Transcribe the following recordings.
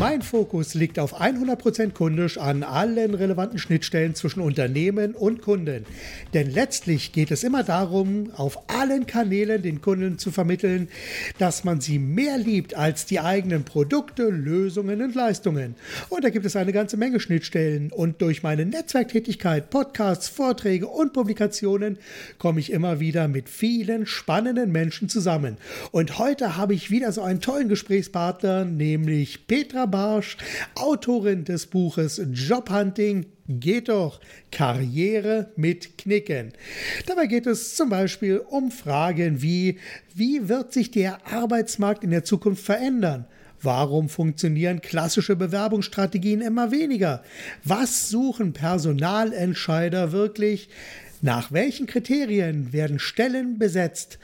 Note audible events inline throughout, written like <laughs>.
Mein Fokus liegt auf 100% kundisch an allen relevanten Schnittstellen zwischen Unternehmen und Kunden. Denn letztlich geht es immer darum, auf allen Kanälen den Kunden zu vermitteln, dass man sie mehr liebt als die eigenen Produkte, Lösungen und Leistungen. Und da gibt es eine ganze Menge Schnittstellen. Und durch meine Netzwerktätigkeit, Podcasts, Vorträge und Publikationen komme ich immer wieder mit vielen spannenden Menschen zusammen. Und heute habe ich wieder so einen tollen Gesprächspartner, nämlich Petra Barsch, Autorin des Buches Jobhunting geht doch Karriere mit Knicken. Dabei geht es zum Beispiel um Fragen wie, wie wird sich der Arbeitsmarkt in der Zukunft verändern? Warum funktionieren klassische Bewerbungsstrategien immer weniger? Was suchen Personalentscheider wirklich? Nach welchen Kriterien werden Stellen besetzt?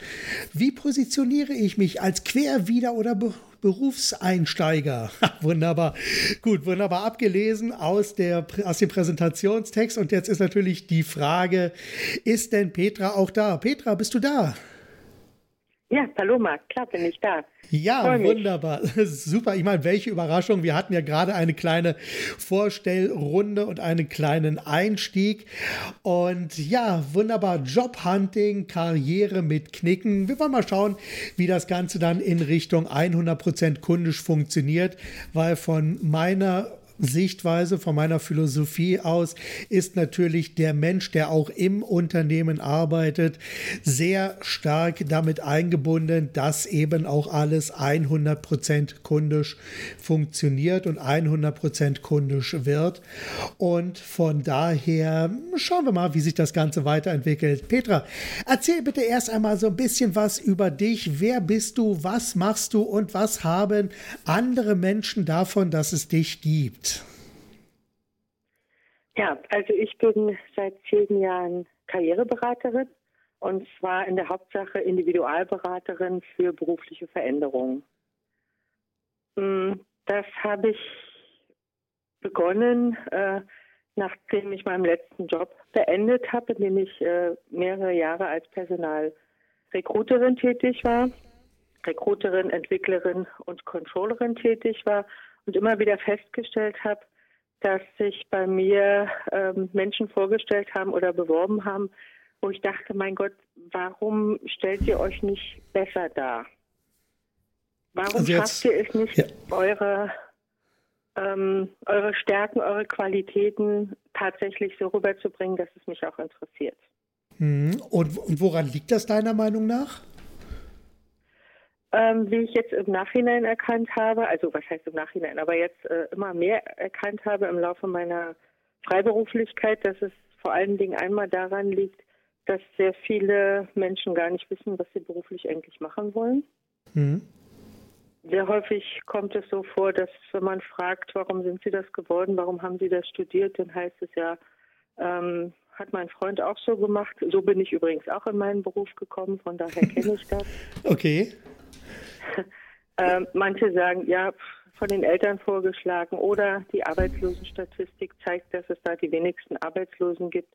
Wie positioniere ich mich als Querwieder oder Berufseinsteiger. <laughs> wunderbar. Gut, wunderbar abgelesen aus, der, aus dem Präsentationstext. Und jetzt ist natürlich die Frage, ist denn Petra auch da? Petra, bist du da? Ja, Paloma, klar bin ich da. Ja, wunderbar. <laughs> Super. Ich meine, welche Überraschung. Wir hatten ja gerade eine kleine Vorstellrunde und einen kleinen Einstieg. Und ja, wunderbar. Jobhunting, Karriere mit Knicken. Wir wollen mal schauen, wie das Ganze dann in Richtung 100% kundisch funktioniert, weil von meiner Sichtweise, von meiner Philosophie aus, ist natürlich der Mensch, der auch im Unternehmen arbeitet, sehr stark damit eingebunden, dass eben auch alles 100% kundisch funktioniert und 100% kundisch wird. Und von daher schauen wir mal, wie sich das Ganze weiterentwickelt. Petra, erzähl bitte erst einmal so ein bisschen was über dich. Wer bist du? Was machst du? Und was haben andere Menschen davon, dass es dich gibt? Ja, also ich bin seit zehn Jahren Karriereberaterin und zwar in der Hauptsache Individualberaterin für berufliche Veränderungen. Hm, das habe ich begonnen, äh, nachdem ich meinen letzten Job beendet habe, in dem ich äh, mehrere Jahre als Personalrekruterin tätig war, Rekruterin, Entwicklerin und Controllerin tätig war und immer wieder festgestellt habe, dass sich bei mir ähm, Menschen vorgestellt haben oder beworben haben, wo ich dachte, mein Gott, warum stellt ihr euch nicht besser dar? Warum also schafft ihr es nicht, ja. eure, ähm, eure Stärken, eure Qualitäten tatsächlich so rüberzubringen, dass es mich auch interessiert? Hm. Und, und woran liegt das deiner Meinung nach? Ähm, wie ich jetzt im Nachhinein erkannt habe, also was heißt im Nachhinein, aber jetzt äh, immer mehr erkannt habe im Laufe meiner Freiberuflichkeit, dass es vor allen Dingen einmal daran liegt, dass sehr viele Menschen gar nicht wissen, was sie beruflich eigentlich machen wollen. Mhm. Sehr häufig kommt es so vor, dass wenn man fragt, warum sind Sie das geworden, warum haben Sie das studiert, dann heißt es ja, ähm, hat mein Freund auch so gemacht. So bin ich übrigens auch in meinen Beruf gekommen, von daher kenne ich das. <laughs> Okay. Äh, manche sagen, ja, von den Eltern vorgeschlagen oder die Arbeitslosenstatistik zeigt, dass es da die wenigsten Arbeitslosen gibt.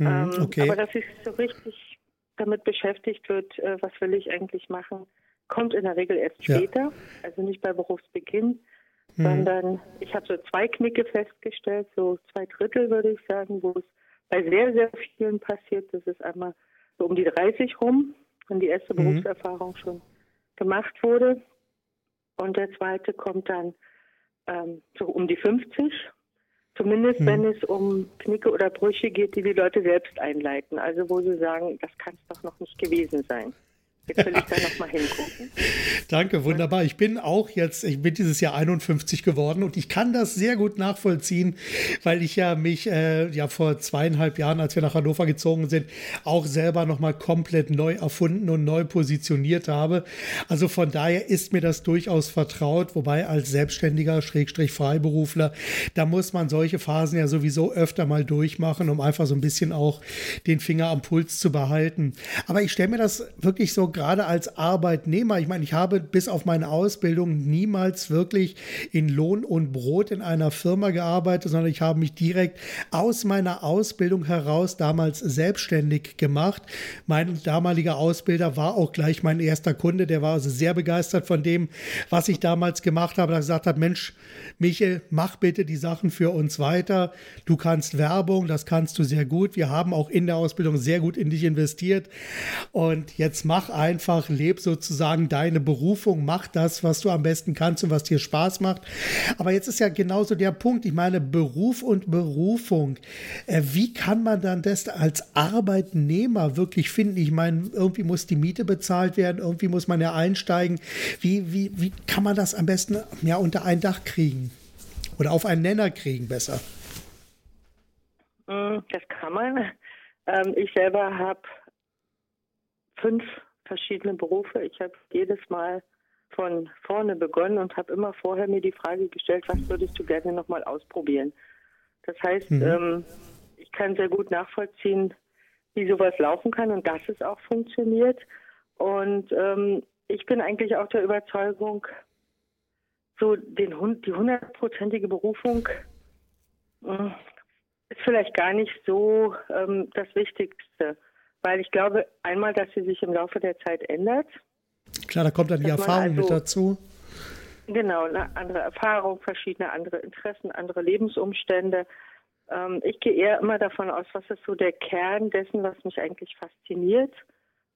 Ähm, okay. Aber dass sich so richtig damit beschäftigt wird, äh, was will ich eigentlich machen, kommt in der Regel erst ja. später, also nicht bei Berufsbeginn, mhm. sondern ich habe so zwei Knicke festgestellt, so zwei Drittel würde ich sagen, wo es bei sehr, sehr vielen passiert. Das ist einmal so um die 30 rum, wenn die erste mhm. Berufserfahrung schon gemacht wurde. Und der zweite kommt dann ähm, so um die 50. Zumindest mhm. wenn es um Knicke oder Brüche geht, die die Leute selbst einleiten. Also wo sie sagen, das kann es doch noch nicht gewesen sein. Jetzt will ich da nochmal hingucken. <laughs> Danke, wunderbar. Ich bin auch jetzt, ich bin dieses Jahr 51 geworden und ich kann das sehr gut nachvollziehen, weil ich ja mich äh, ja vor zweieinhalb Jahren, als wir nach Hannover gezogen sind, auch selber nochmal komplett neu erfunden und neu positioniert habe. Also von daher ist mir das durchaus vertraut, wobei als Selbstständiger, Schrägstrich Freiberufler, da muss man solche Phasen ja sowieso öfter mal durchmachen, um einfach so ein bisschen auch den Finger am Puls zu behalten. Aber ich stelle mir das wirklich so gerade als Arbeitnehmer, ich meine, ich habe bis auf meine Ausbildung niemals wirklich in Lohn und Brot in einer Firma gearbeitet, sondern ich habe mich direkt aus meiner Ausbildung heraus damals selbstständig gemacht. Mein damaliger Ausbilder war auch gleich mein erster Kunde, der war also sehr begeistert von dem, was ich damals gemacht habe. Er gesagt hat, Mensch, Michel, mach bitte die Sachen für uns weiter. Du kannst Werbung, das kannst du sehr gut. Wir haben auch in der Ausbildung sehr gut in dich investiert. Und jetzt mach einfach, leb sozusagen deine Berufung, mach das, was du am besten kannst und was dir Spaß macht. Aber jetzt ist ja genauso der Punkt. Ich meine, Beruf und Berufung. Äh, wie kann man dann das als Arbeitnehmer wirklich finden? Ich meine, irgendwie muss die Miete bezahlt werden, irgendwie muss man ja einsteigen. Wie, wie, wie kann man das am besten ja, unter ein Dach kriegen? Oder auf einen Nenner kriegen besser? Hm, das kann man. Ähm, ich selber habe fünf verschiedene Berufe. Ich habe jedes Mal von vorne begonnen und habe immer vorher mir die Frage gestellt, was würdest du gerne nochmal ausprobieren? Das heißt, mhm. ähm, ich kann sehr gut nachvollziehen, wie sowas laufen kann und dass es auch funktioniert. Und ähm, ich bin eigentlich auch der Überzeugung, so den, die hundertprozentige Berufung äh, ist vielleicht gar nicht so ähm, das Wichtigste, weil ich glaube einmal, dass sie sich im Laufe der Zeit ändert. Klar, da kommt dann die Erfahrung also, mit dazu. Genau, eine andere Erfahrung, verschiedene andere Interessen, andere Lebensumstände. Ähm, ich gehe eher immer davon aus, was ist so der Kern dessen, was mich eigentlich fasziniert.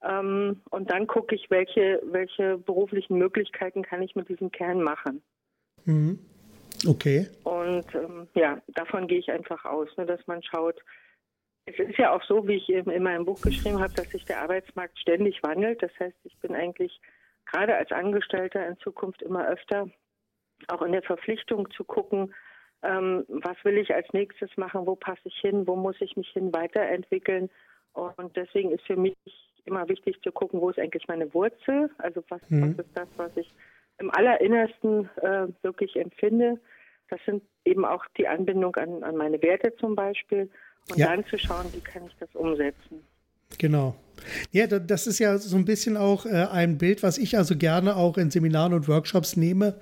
Ähm, und dann gucke ich, welche, welche beruflichen Möglichkeiten kann ich mit diesem Kern machen. Mhm. Okay. Und ähm, ja, davon gehe ich einfach aus, ne, dass man schaut. Es ist ja auch so, wie ich eben in meinem Buch geschrieben habe, dass sich der Arbeitsmarkt ständig wandelt. Das heißt, ich bin eigentlich gerade als Angestellter in Zukunft immer öfter auch in der Verpflichtung zu gucken, ähm, was will ich als nächstes machen, wo passe ich hin, wo muss ich mich hin weiterentwickeln. Und deswegen ist für mich immer wichtig zu gucken, wo ist eigentlich meine Wurzel, also was, mhm. was ist das, was ich im Allerinnersten äh, wirklich empfinde. Das sind eben auch die Anbindung an, an meine Werte zum Beispiel. Und ja. dann zu schauen, wie kann ich das umsetzen. Genau. Ja, das ist ja so ein bisschen auch äh, ein Bild, was ich also gerne auch in Seminaren und Workshops nehme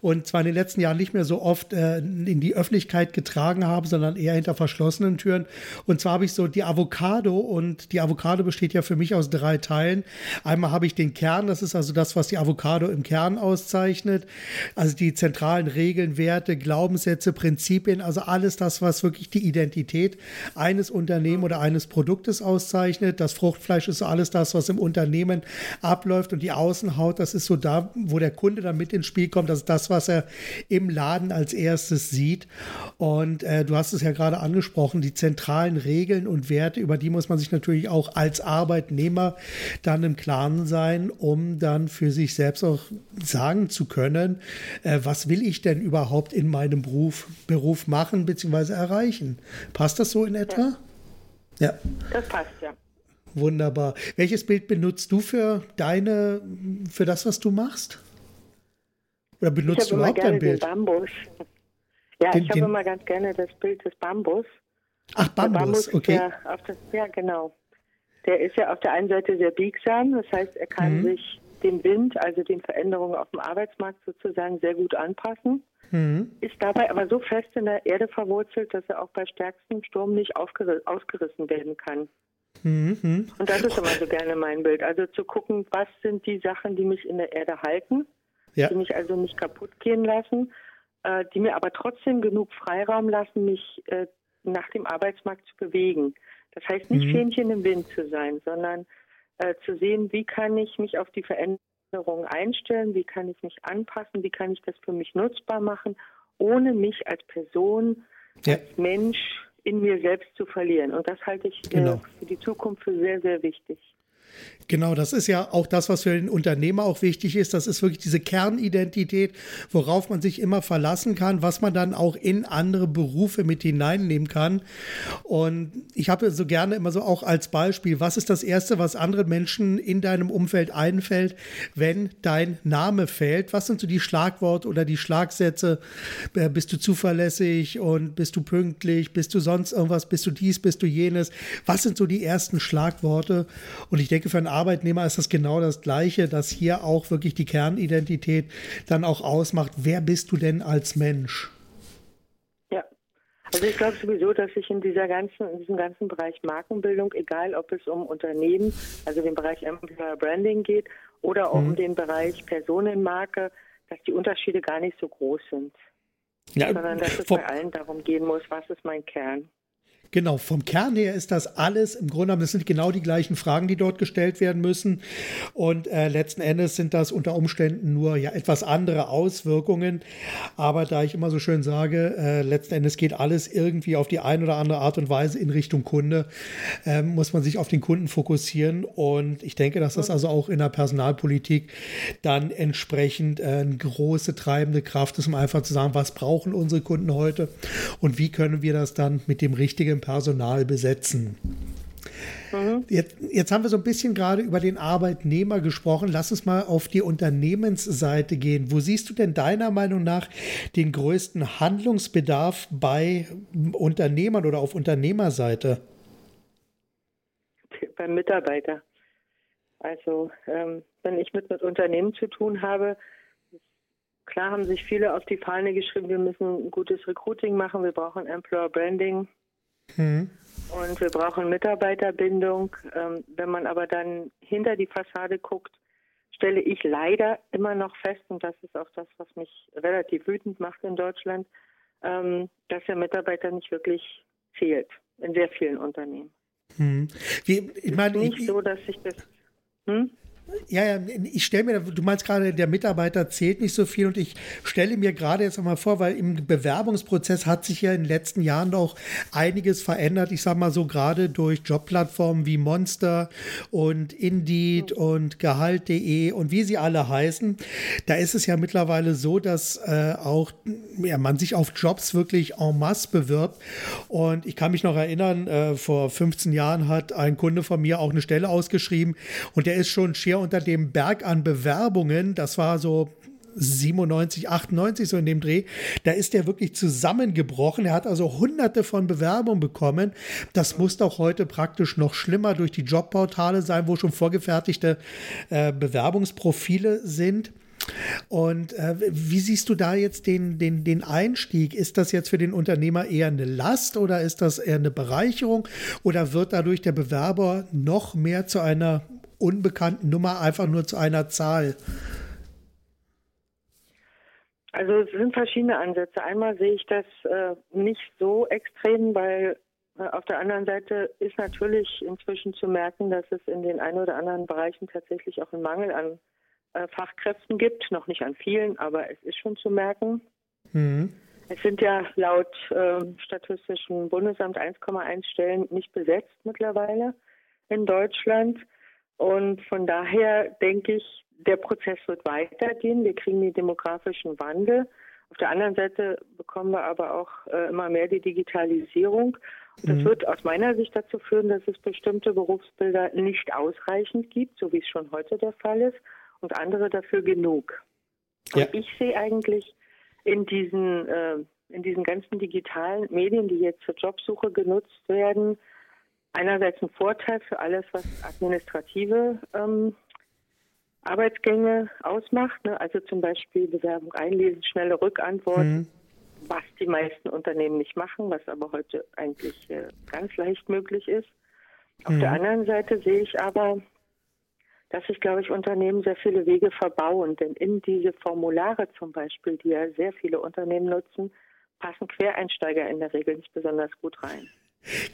und zwar in den letzten Jahren nicht mehr so oft äh, in die Öffentlichkeit getragen habe, sondern eher hinter verschlossenen Türen. Und zwar habe ich so die Avocado und die Avocado besteht ja für mich aus drei Teilen. Einmal habe ich den Kern, das ist also das, was die Avocado im Kern auszeichnet. Also die zentralen Regeln, Werte, Glaubenssätze, Prinzipien, also alles das, was wirklich die Identität eines Unternehmens oder eines Produktes auszeichnet. Das Fruchtfleisch Fruchtfleisch ist so alles das, was im Unternehmen abläuft und die Außenhaut, das ist so da, wo der Kunde dann mit ins Spiel kommt. Das ist das, was er im Laden als erstes sieht. Und äh, du hast es ja gerade angesprochen, die zentralen Regeln und Werte, über die muss man sich natürlich auch als Arbeitnehmer dann im Klaren sein, um dann für sich selbst auch sagen zu können, äh, was will ich denn überhaupt in meinem Beruf, Beruf machen bzw. erreichen. Passt das so in etwa? Ja. ja. Das passt, ja. Wunderbar. Welches Bild benutzt du für deine, für das, was du machst? Oder benutzt du überhaupt ein Bild? Den Bambus. Ja, den, ich habe immer ganz gerne das Bild des Bambus. Ach, Bambus, Bambus okay. Ja, das, ja, genau. Der ist ja auf der einen Seite sehr biegsam, das heißt, er kann mhm. sich dem Wind, also den Veränderungen auf dem Arbeitsmarkt sozusagen sehr gut anpassen. Mhm. Ist dabei aber so fest in der Erde verwurzelt, dass er auch bei stärkstem Sturm nicht ausgerissen werden kann. Mhm. Und das ist immer so gerne mein Bild. Also zu gucken, was sind die Sachen, die mich in der Erde halten, ja. die mich also nicht kaputt gehen lassen, äh, die mir aber trotzdem genug Freiraum lassen, mich äh, nach dem Arbeitsmarkt zu bewegen. Das heißt nicht mhm. Fähnchen im Wind zu sein, sondern äh, zu sehen, wie kann ich mich auf die Veränderungen einstellen, wie kann ich mich anpassen, wie kann ich das für mich nutzbar machen, ohne mich als Person, ja. als Mensch in mir selbst zu verlieren. Und das halte ich äh, genau. für die Zukunft für sehr, sehr wichtig. Genau, das ist ja auch das, was für den Unternehmer auch wichtig ist. Das ist wirklich diese Kernidentität, worauf man sich immer verlassen kann, was man dann auch in andere Berufe mit hineinnehmen kann. Und ich habe so gerne immer so auch als Beispiel, was ist das Erste, was anderen Menschen in deinem Umfeld einfällt, wenn dein Name fällt? Was sind so die Schlagworte oder die Schlagsätze? Äh, bist du zuverlässig und bist du pünktlich? Bist du sonst irgendwas? Bist du dies? Bist du jenes? Was sind so die ersten Schlagworte? Und ich denke, denke, für einen Arbeitnehmer ist das genau das Gleiche, dass hier auch wirklich die Kernidentität dann auch ausmacht. Wer bist du denn als Mensch? Ja, also ich glaube sowieso, dass sich in dieser ganzen, in diesem ganzen Bereich Markenbildung, egal ob es um Unternehmen, also den Bereich Employer Branding geht oder auch mhm. um den Bereich Personenmarke, dass die Unterschiede gar nicht so groß sind. Ja, sondern dass es bei allen darum gehen muss, was ist mein Kern. Genau, vom Kern her ist das alles im Grunde genommen, das sind genau die gleichen Fragen, die dort gestellt werden müssen. Und äh, letzten Endes sind das unter Umständen nur ja etwas andere Auswirkungen. Aber da ich immer so schön sage, äh, letzten Endes geht alles irgendwie auf die eine oder andere Art und Weise in Richtung Kunde, äh, muss man sich auf den Kunden fokussieren. Und ich denke, dass das also auch in der Personalpolitik dann entsprechend äh, eine große treibende Kraft ist, um einfach zu sagen, was brauchen unsere Kunden heute und wie können wir das dann mit dem richtigen Personal besetzen. Mhm. Jetzt, jetzt, haben wir so ein bisschen gerade über den Arbeitnehmer gesprochen. Lass uns mal auf die Unternehmensseite gehen. Wo siehst du denn deiner Meinung nach den größten Handlungsbedarf bei Unternehmern oder auf Unternehmerseite? Beim Mitarbeiter. Also ähm, wenn ich mit, mit Unternehmen zu tun habe, klar haben sich viele auf die Fahne geschrieben, wir müssen ein gutes Recruiting machen, wir brauchen Employer Branding, Mhm. Und wir brauchen Mitarbeiterbindung. Ähm, wenn man aber dann hinter die Fassade guckt, stelle ich leider immer noch fest, und das ist auch das, was mich relativ wütend macht in Deutschland, ähm, dass der Mitarbeiter nicht wirklich zählt in sehr vielen Unternehmen. Hm. Wie, ich meine, nicht ich, so, dass ich das. Hm? Ja, ja, ich stelle mir, du meinst gerade, der Mitarbeiter zählt nicht so viel und ich stelle mir gerade jetzt einmal vor, weil im Bewerbungsprozess hat sich ja in den letzten Jahren doch einiges verändert. Ich sage mal so gerade durch Jobplattformen wie Monster und Indeed und Gehalt.de und wie sie alle heißen. Da ist es ja mittlerweile so, dass äh, auch ja, man sich auf Jobs wirklich en masse bewirbt. Und ich kann mich noch erinnern, äh, vor 15 Jahren hat ein Kunde von mir auch eine Stelle ausgeschrieben und der ist schon schier unter dem Berg an Bewerbungen, das war so 97, 98 so in dem Dreh, da ist er wirklich zusammengebrochen. Er hat also hunderte von Bewerbungen bekommen. Das muss doch heute praktisch noch schlimmer durch die Jobportale sein, wo schon vorgefertigte äh, Bewerbungsprofile sind. Und äh, wie siehst du da jetzt den, den, den Einstieg? Ist das jetzt für den Unternehmer eher eine Last oder ist das eher eine Bereicherung? Oder wird dadurch der Bewerber noch mehr zu einer unbekannten Nummer einfach nur zu einer Zahl? Also es sind verschiedene Ansätze. Einmal sehe ich das äh, nicht so extrem, weil äh, auf der anderen Seite ist natürlich inzwischen zu merken, dass es in den ein oder anderen Bereichen tatsächlich auch einen Mangel an äh, Fachkräften gibt. Noch nicht an vielen, aber es ist schon zu merken. Mhm. Es sind ja laut ähm, Statistischen Bundesamt 1,1 Stellen nicht besetzt mittlerweile in Deutschland. Und von daher denke ich, der Prozess wird weitergehen. Wir kriegen den demografischen Wandel. Auf der anderen Seite bekommen wir aber auch äh, immer mehr die Digitalisierung. Und das mhm. wird aus meiner Sicht dazu führen, dass es bestimmte Berufsbilder nicht ausreichend gibt, so wie es schon heute der Fall ist, und andere dafür genug. Ja. Und ich sehe eigentlich in diesen, äh, in diesen ganzen digitalen Medien, die jetzt zur Jobsuche genutzt werden, einerseits ein Vorteil für alles, was administrative ähm, Arbeitsgänge ausmacht, ne? also zum Beispiel Bewerbung einlesen, schnelle Rückantworten, mhm. was die meisten Unternehmen nicht machen, was aber heute eigentlich äh, ganz leicht möglich ist. Auf mhm. der anderen Seite sehe ich aber, dass sich, glaube ich, Unternehmen sehr viele Wege verbauen, denn in diese Formulare zum Beispiel, die ja sehr viele Unternehmen nutzen, passen Quereinsteiger in der Regel nicht besonders gut rein.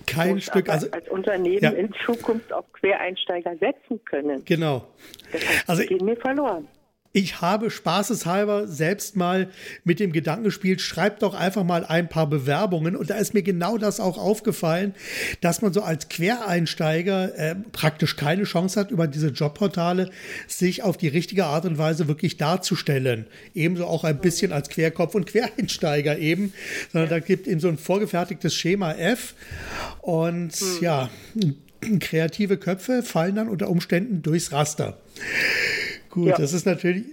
Kein Stück. Also als Unternehmen ja. in Zukunft auf Quereinsteiger setzen können. Genau. Das also, gehen mir verloren. Ich habe spaßeshalber selbst mal mit dem Gedanken gespielt, schreib doch einfach mal ein paar Bewerbungen. Und da ist mir genau das auch aufgefallen, dass man so als Quereinsteiger äh, praktisch keine Chance hat, über diese Jobportale sich auf die richtige Art und Weise wirklich darzustellen. Ebenso auch ein bisschen als Querkopf und Quereinsteiger eben, sondern da gibt eben so ein vorgefertigtes Schema F. Und hm. ja, kreative Köpfe fallen dann unter Umständen durchs Raster. Gut, ja. das ist natürlich,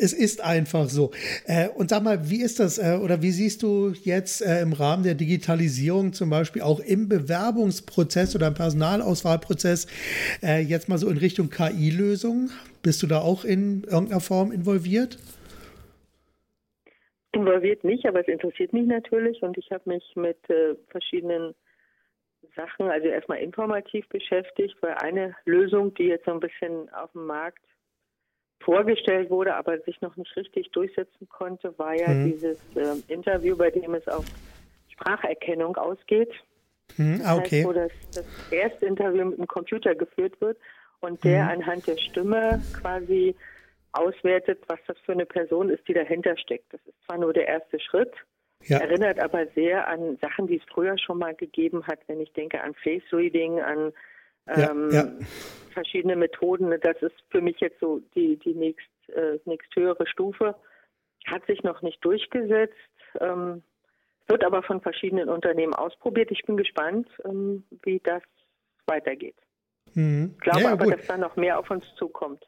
es ist einfach so. Äh, und sag mal, wie ist das äh, oder wie siehst du jetzt äh, im Rahmen der Digitalisierung zum Beispiel auch im Bewerbungsprozess oder im Personalauswahlprozess jetzt mal so in Richtung KI-Lösungen? Bist du da auch in irgendeiner Form involviert? Involviert nicht, aber es interessiert mich natürlich und ich habe mich mit verschiedenen Sachen, also erstmal informativ beschäftigt, weil eine Lösung, die jetzt so ein bisschen auf dem Markt vorgestellt wurde, aber sich noch nicht richtig durchsetzen konnte, war ja mhm. dieses äh, Interview, bei dem es auf Spracherkennung ausgeht. Mhm, okay. Das heißt, wo das, das erste Interview mit dem Computer geführt wird und der mhm. anhand der Stimme quasi auswertet, was das für eine Person ist, die dahinter steckt. Das ist zwar nur der erste Schritt, ja. erinnert aber sehr an Sachen, die es früher schon mal gegeben hat, wenn ich denke an Face Reading, an ähm, ja, ja. verschiedene Methoden. Das ist für mich jetzt so die, die nächst, äh, nächsthöhere Stufe. Hat sich noch nicht durchgesetzt, ähm, wird aber von verschiedenen Unternehmen ausprobiert. Ich bin gespannt, ähm, wie das weitergeht. Mhm. Ich glaube ja, aber, dass da noch mehr auf uns zukommt.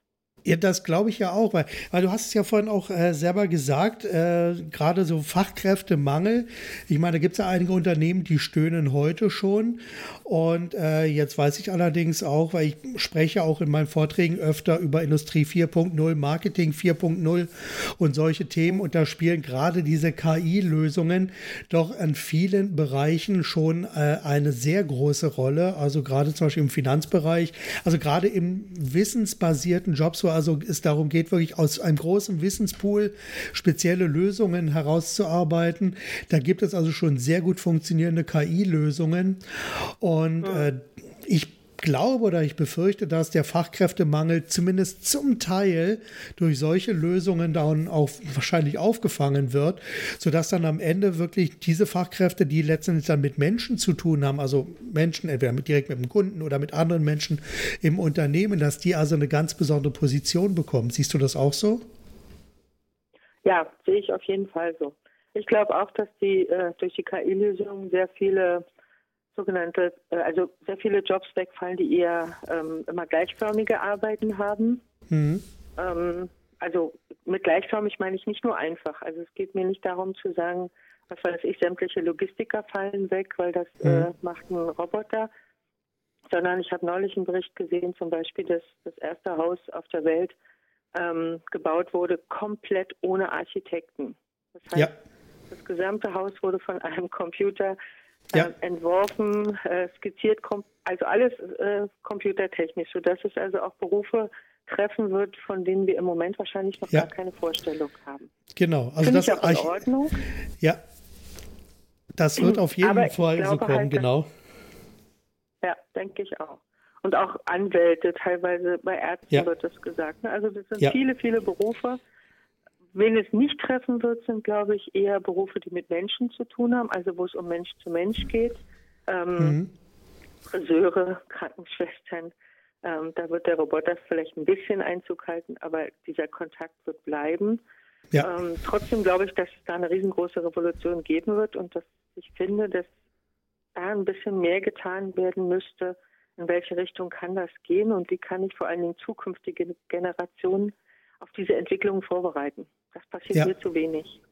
Ja, das glaube ich ja auch, weil, weil du hast es ja vorhin auch äh, selber gesagt, äh, gerade so Fachkräftemangel. Ich meine, da gibt es ja einige Unternehmen, die stöhnen heute schon. Und äh, jetzt weiß ich allerdings auch, weil ich spreche auch in meinen Vorträgen öfter über Industrie 4.0, Marketing 4.0 und solche Themen. Und da spielen gerade diese KI-Lösungen doch an vielen Bereichen schon äh, eine sehr große Rolle. Also gerade zum Beispiel im Finanzbereich, also gerade im wissensbasierten Jobs, wo also es darum geht, wirklich aus einem großen Wissenspool spezielle Lösungen herauszuarbeiten. Da gibt es also schon sehr gut funktionierende KI-Lösungen. Und äh, ich glaube oder ich befürchte, dass der Fachkräftemangel zumindest zum Teil durch solche Lösungen dann auch wahrscheinlich aufgefangen wird, sodass dann am Ende wirklich diese Fachkräfte, die letztendlich dann mit Menschen zu tun haben, also Menschen entweder direkt mit dem Kunden oder mit anderen Menschen im Unternehmen, dass die also eine ganz besondere Position bekommen. Siehst du das auch so? Ja, sehe ich auf jeden Fall so. Ich glaube auch, dass die äh, durch die KI-Lösungen sehr viele sogenannte, äh, also sehr viele Jobs wegfallen, die eher ähm, immer gleichförmige Arbeiten haben. Mhm. Ähm, also mit gleichförmig meine ich nicht nur einfach. Also es geht mir nicht darum zu sagen, was weiß ich, sämtliche Logistiker fallen weg, weil das mhm. äh, macht ein Roboter. Sondern ich habe neulich einen Bericht gesehen, zum Beispiel, dass das erste Haus auf der Welt ähm, gebaut wurde, komplett ohne Architekten. Das heißt, ja. das gesamte Haus wurde von einem Computer ja. äh, entworfen, äh, skizziert, also alles äh, computertechnisch, sodass es also auch Berufe treffen wird, von denen wir im Moment wahrscheinlich noch ja. gar keine Vorstellung haben. Genau, also Finde das ist in Ordnung. Ja, das wird auf jeden Aber Fall so kommen, halt, genau. Ja, denke ich auch. Und auch Anwälte, teilweise bei Ärzten ja. wird das gesagt. Ne? Also das sind ja. viele, viele Berufe, Wen es nicht treffen wird, sind, glaube ich, eher Berufe, die mit Menschen zu tun haben, also wo es um Mensch zu Mensch geht. Ähm, mhm. Friseure, Krankenschwestern. Ähm, da wird der Roboter vielleicht ein bisschen Einzug halten, aber dieser Kontakt wird bleiben. Ja. Ähm, trotzdem glaube ich, dass es da eine riesengroße Revolution geben wird und dass ich finde, dass da ein bisschen mehr getan werden müsste. In welche Richtung kann das gehen und wie kann ich vor allen Dingen zukünftige Generationen auf diese Entwicklung vorbereiten? Das passiert ja. mir zu wenig.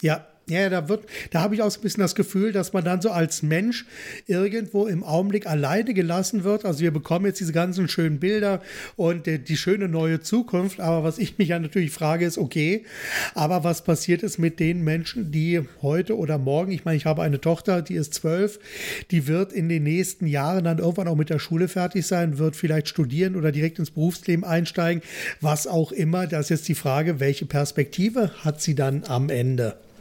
Ja, ja, da wird, da habe ich auch so ein bisschen das Gefühl, dass man dann so als Mensch irgendwo im Augenblick alleine gelassen wird. Also wir bekommen jetzt diese ganzen schönen Bilder und die, die schöne neue Zukunft. Aber was ich mich ja natürlich frage, ist, okay, aber was passiert ist mit den Menschen, die heute oder morgen, ich meine, ich habe eine Tochter, die ist zwölf, die wird in den nächsten Jahren dann irgendwann auch mit der Schule fertig sein, wird vielleicht studieren oder direkt ins Berufsleben einsteigen, was auch immer. Das ist jetzt die Frage, welche Perspektive hat sie dann am Ende?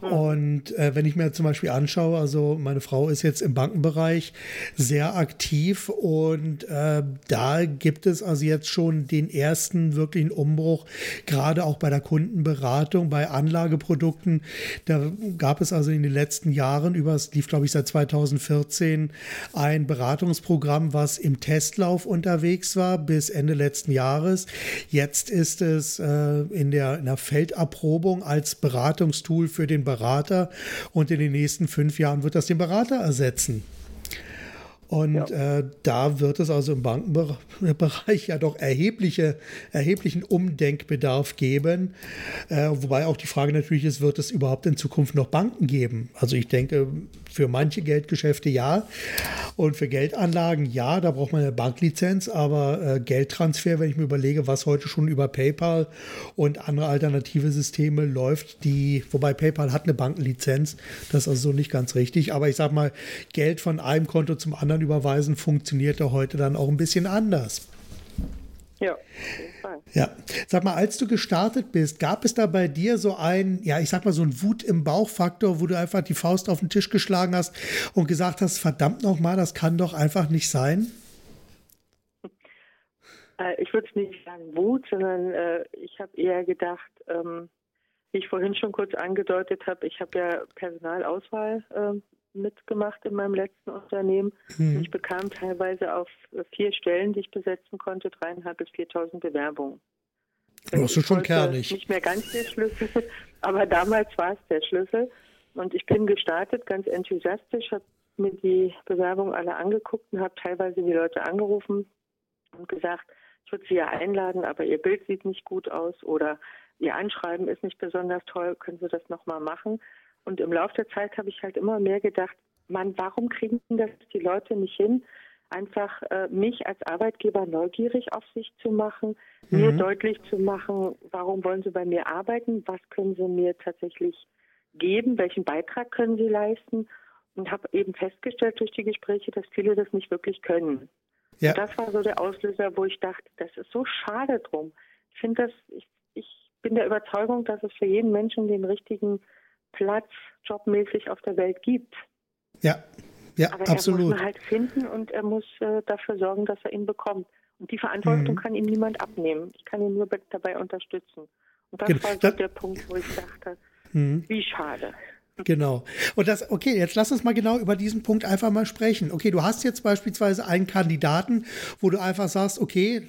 Und äh, wenn ich mir zum Beispiel anschaue, also meine Frau ist jetzt im Bankenbereich sehr aktiv und äh, da gibt es also jetzt schon den ersten wirklichen Umbruch, gerade auch bei der Kundenberatung, bei Anlageprodukten. Da gab es also in den letzten Jahren, über es lief glaube ich seit 2014, ein Beratungsprogramm, was im Testlauf unterwegs war bis Ende letzten Jahres. Jetzt ist es äh, in, der, in der Feldabprobung als Beratungstool für den Berater und in den nächsten fünf Jahren wird das den Berater ersetzen. Und ja. äh, da wird es also im Bankenbereich <laughs> ja doch erhebliche, erheblichen Umdenkbedarf geben. Äh, wobei auch die Frage natürlich ist, wird es überhaupt in Zukunft noch Banken geben? Also ich denke, für manche Geldgeschäfte ja und für Geldanlagen ja, da braucht man eine Banklizenz, aber äh, Geldtransfer, wenn ich mir überlege, was heute schon über PayPal und andere alternative Systeme läuft, die, wobei PayPal hat eine Bankenlizenz, das ist also so nicht ganz richtig, aber ich sag mal, Geld von einem Konto zum anderen Ländern überweisen, funktionierte heute dann auch ein bisschen anders. Ja, Ja, sag mal, als du gestartet bist, gab es da bei dir so ein, ja, ich sag mal so ein Wut im Bauch-Faktor, wo du einfach die Faust auf den Tisch geschlagen hast und gesagt hast, verdammt nochmal, das kann doch einfach nicht sein? Äh, ich würde es nicht sagen Wut, sondern äh, ich habe eher gedacht, ähm, wie ich vorhin schon kurz angedeutet habe, ich habe ja Personalauswahl äh, mitgemacht in meinem letzten Unternehmen. Mhm. Ich bekam teilweise auf vier Stellen, die ich besetzen konnte, dreieinhalb bis viertausend Bewerbungen. Das ist schon kernig. Nicht mehr ganz der Schlüssel, <laughs> aber damals war es der Schlüssel. Und ich bin gestartet, ganz enthusiastisch, habe mir die Bewerbung alle angeguckt und habe teilweise die Leute angerufen und gesagt, ich würde sie ja einladen, aber ihr Bild sieht nicht gut aus oder ihr Anschreiben ist nicht besonders toll, können Sie das nochmal machen? Und im Laufe der Zeit habe ich halt immer mehr gedacht, Mann, warum kriegen das die Leute nicht hin, einfach äh, mich als Arbeitgeber neugierig auf sich zu machen, mhm. mir deutlich zu machen, warum wollen sie bei mir arbeiten, was können sie mir tatsächlich geben, welchen Beitrag können sie leisten und habe eben festgestellt durch die Gespräche, dass viele das nicht wirklich können. Ja. Das war so der Auslöser, wo ich dachte, das ist so schade drum. Ich finde das, ich, ich bin der Überzeugung, dass es für jeden Menschen den richtigen Platz jobmäßig auf der Welt gibt. Ja, ja, Aber absolut. er muss ihn halt finden und er muss äh, dafür sorgen, dass er ihn bekommt. Und die Verantwortung mhm. kann ihm niemand abnehmen. Ich kann ihn nur dabei unterstützen. Und das genau. war so das, der Punkt, wo ich dachte, mhm. wie schade. Genau. Und das, okay, jetzt lass uns mal genau über diesen Punkt einfach mal sprechen. Okay, du hast jetzt beispielsweise einen Kandidaten, wo du einfach sagst, okay,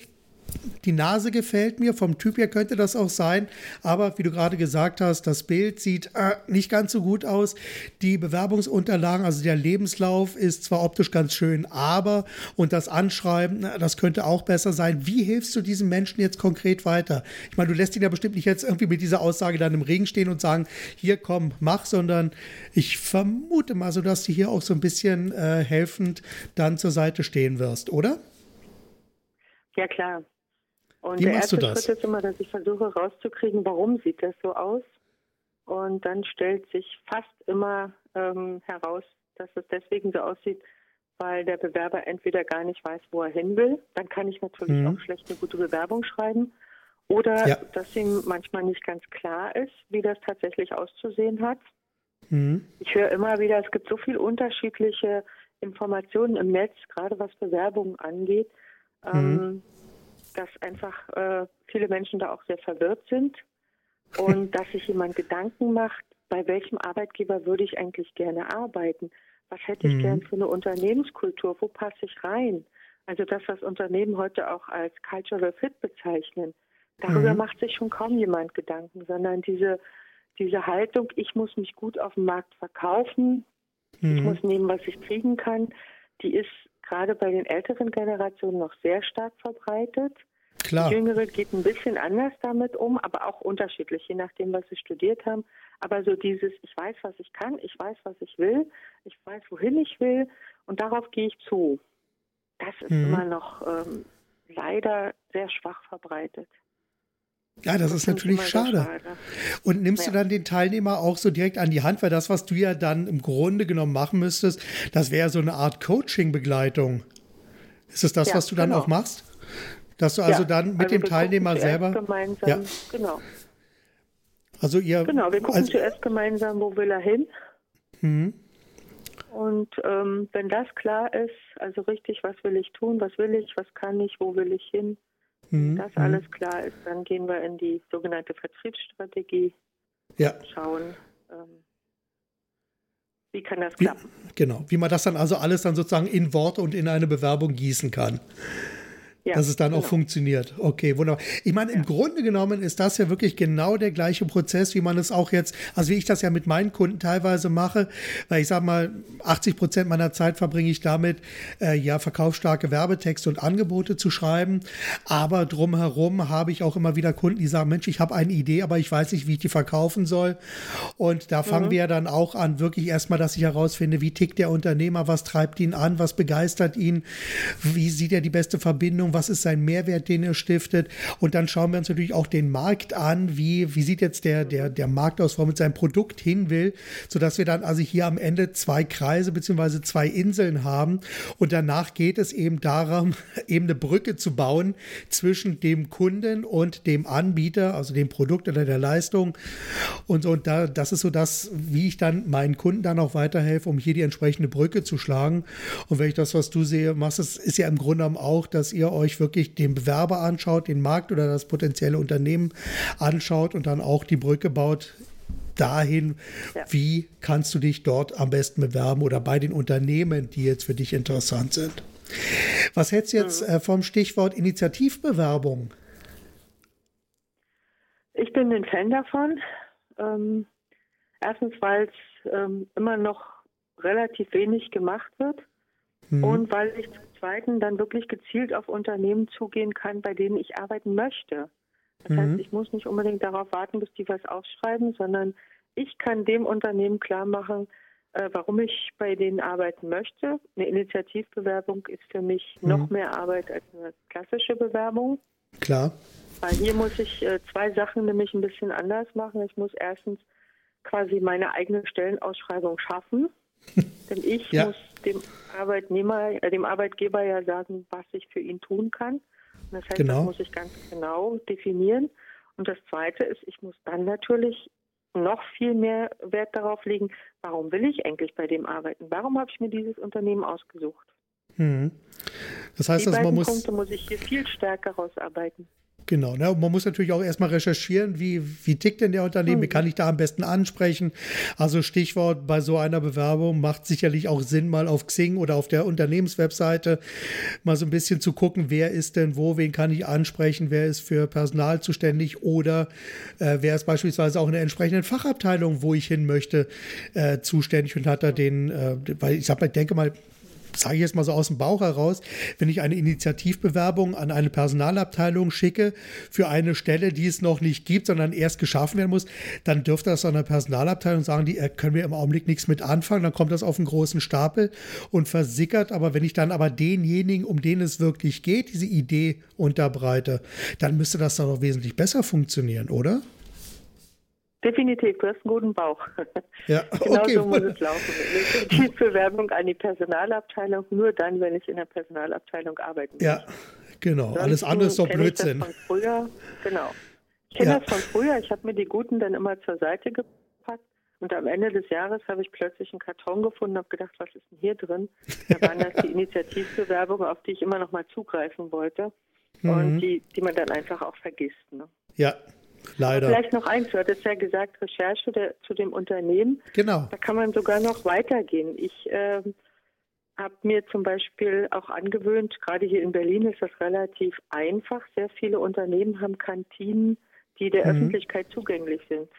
die Nase gefällt mir, vom Typ her könnte das auch sein, aber wie du gerade gesagt hast, das Bild sieht äh, nicht ganz so gut aus. Die Bewerbungsunterlagen, also der Lebenslauf ist zwar optisch ganz schön, aber und das Anschreiben, das könnte auch besser sein. Wie hilfst du diesem Menschen jetzt konkret weiter? Ich meine, du lässt ihn ja bestimmt nicht jetzt irgendwie mit dieser Aussage dann im Regen stehen und sagen, hier komm, mach, sondern ich vermute mal so, dass du hier auch so ein bisschen äh, helfend dann zur Seite stehen wirst, oder? Ja, klar. Und Wie der erste Schritt ist immer, dass ich versuche rauszukriegen, warum sieht das so aus. Und dann stellt sich fast immer ähm, heraus, dass es deswegen so aussieht, weil der Bewerber entweder gar nicht weiß, wo er hin will. Dann kann ich natürlich mhm. auch schlecht eine gute Bewerbung schreiben. Oder ja. dass ihm manchmal nicht ganz klar ist, wie das tatsächlich auszusehen hat. Mhm. Ich höre immer wieder, es gibt so viele unterschiedliche Informationen im Netz, gerade was Bewerbungen angeht. Mhm. Ähm, dass einfach äh, viele Menschen da auch sehr verwirrt sind und <laughs> dass sich jemand Gedanken macht, bei welchem Arbeitgeber würde ich eigentlich gerne arbeiten? Was hätte ich mhm. gern für eine Unternehmenskultur? Wo passe ich rein? Also das, was Unternehmen heute auch als Cultural Fit bezeichnen, darüber mhm. macht sich schon kaum jemand Gedanken, sondern diese, diese Haltung, ich muss mich gut auf dem Markt verkaufen, mhm. ich muss nehmen, was ich kriegen kann, die ist gerade bei den älteren Generationen noch sehr stark verbreitet. Klar. Die Jüngere geht ein bisschen anders damit um, aber auch unterschiedlich, je nachdem, was sie studiert haben. Aber so dieses, ich weiß, was ich kann, ich weiß, was ich will, ich weiß, wohin ich will und darauf gehe ich zu. Das ist mhm. immer noch ähm, leider sehr schwach verbreitet. Ja, das, das ist natürlich schade. schade. Und nimmst ja. du dann den Teilnehmer auch so direkt an die Hand, weil das, was du ja dann im Grunde genommen machen müsstest, das wäre so eine Art Coaching-Begleitung. Ist es das, ja, was du dann genau. auch machst? Dass du also ja, dann mit also dem Teilnehmer selber. Gemeinsam, ja. Genau. Also ihr. Genau, wir gucken also, zuerst gemeinsam, wo will er hin. Mhm. Und ähm, wenn das klar ist, also richtig, was will ich tun, was will ich, was kann ich, wo will ich hin, mhm. das mhm. alles klar ist, dann gehen wir in die sogenannte Vertriebsstrategie. Ja. Schauen, ähm, wie kann das klappen. Wie, genau, wie man das dann also alles dann sozusagen in Worte und in eine Bewerbung gießen kann. Ja, dass es dann genau. auch funktioniert. Okay, wunderbar. Ich meine, ja. im Grunde genommen ist das ja wirklich genau der gleiche Prozess, wie man es auch jetzt, also wie ich das ja mit meinen Kunden teilweise mache, weil ich sage mal, 80 Prozent meiner Zeit verbringe ich damit, äh, ja, verkaufsstarke Werbetexte und Angebote zu schreiben. Aber drumherum habe ich auch immer wieder Kunden, die sagen, Mensch, ich habe eine Idee, aber ich weiß nicht, wie ich die verkaufen soll. Und da fangen mhm. wir ja dann auch an, wirklich erstmal, dass ich herausfinde, wie tickt der Unternehmer, was treibt ihn an, was begeistert ihn, wie sieht er die beste Verbindung, was ist sein Mehrwert, den er stiftet. Und dann schauen wir uns natürlich auch den Markt an, wie, wie sieht jetzt der, der, der Markt aus, wo er mit seinem Produkt hin will, sodass wir dann also hier am Ende zwei Kreise beziehungsweise zwei Inseln haben. Und danach geht es eben darum, <laughs> eben eine Brücke zu bauen zwischen dem Kunden und dem Anbieter, also dem Produkt oder der Leistung. Und, und da, das ist so das, wie ich dann meinen Kunden dann auch weiterhelfe, um hier die entsprechende Brücke zu schlagen. Und wenn ich das, was du sehe, machst, ist, ist ja im Grunde auch, dass ihr euch wirklich den Bewerber anschaut, den Markt oder das potenzielle Unternehmen anschaut und dann auch die Brücke baut dahin, ja. wie kannst du dich dort am besten bewerben oder bei den Unternehmen, die jetzt für dich interessant sind. Was hältst du jetzt mhm. äh, vom Stichwort Initiativbewerbung? Ich bin ein Fan davon. Ähm, erstens, weil es ähm, immer noch relativ wenig gemacht wird mhm. und weil ich Zweiten dann wirklich gezielt auf Unternehmen zugehen kann, bei denen ich arbeiten möchte. Das mhm. heißt, ich muss nicht unbedingt darauf warten, bis die was aufschreiben, sondern ich kann dem Unternehmen klar machen, äh, warum ich bei denen arbeiten möchte. Eine Initiativbewerbung ist für mich mhm. noch mehr Arbeit als eine klassische Bewerbung. Klar. Weil hier muss ich äh, zwei Sachen nämlich ein bisschen anders machen. Ich muss erstens quasi meine eigene Stellenausschreibung schaffen. <laughs> Denn ich ja. muss dem Arbeitnehmer, äh, dem Arbeitgeber ja sagen, was ich für ihn tun kann. Und das heißt, genau. das muss ich ganz genau definieren. Und das Zweite ist, ich muss dann natürlich noch viel mehr Wert darauf legen, warum will ich eigentlich bei dem arbeiten? Warum habe ich mir dieses Unternehmen ausgesucht? Hm. Das heißt, Die also, man muss. Punkte muss ich hier viel stärker rausarbeiten. Genau, ne? man muss natürlich auch erstmal recherchieren, wie, wie tickt denn der Unternehmen, wie mhm. kann ich da am besten ansprechen. Also Stichwort bei so einer Bewerbung macht sicherlich auch Sinn, mal auf Xing oder auf der Unternehmenswebseite mal so ein bisschen zu gucken, wer ist denn wo, wen kann ich ansprechen, wer ist für Personal zuständig oder äh, wer ist beispielsweise auch in der entsprechenden Fachabteilung, wo ich hin möchte, äh, zuständig und hat da den, äh, weil ich sag mal, ich denke mal, sage ich jetzt mal so aus dem Bauch heraus, wenn ich eine Initiativbewerbung an eine Personalabteilung schicke für eine Stelle, die es noch nicht gibt, sondern erst geschaffen werden muss, dann dürfte das an der Personalabteilung sagen, die äh, können wir im Augenblick nichts mit anfangen, dann kommt das auf einen großen Stapel und versickert, aber wenn ich dann aber denjenigen, um den es wirklich geht, diese Idee unterbreite, dann müsste das dann auch wesentlich besser funktionieren, oder? Definitiv, du hast einen guten Bauch. <laughs> Ja, <laughs> genau okay. so muss es laufen. Initiativbewerbung an die Personalabteilung, nur dann, wenn ich in der Personalabteilung arbeiten Ja, möchte. genau. Sonst Alles andere ist doch Blödsinn. von früher, genau. Ich kenne ja. das von früher. Ich habe mir die Guten dann immer zur Seite gepackt. Und am Ende des Jahres habe ich plötzlich einen Karton gefunden und habe gedacht, was ist denn hier drin? Da waren das die <laughs> Initiativbewerbungen, auf die ich immer noch mal zugreifen wollte. Mhm. Und die, die man dann einfach auch vergisst. Ne? Ja, Leider. Vielleicht noch eins, du hattest ja gesagt, Recherche der, zu dem Unternehmen. Genau. Da kann man sogar noch weitergehen. Ich äh, habe mir zum Beispiel auch angewöhnt, gerade hier in Berlin ist das relativ einfach. Sehr viele Unternehmen haben Kantinen, die der mhm. Öffentlichkeit zugänglich sind.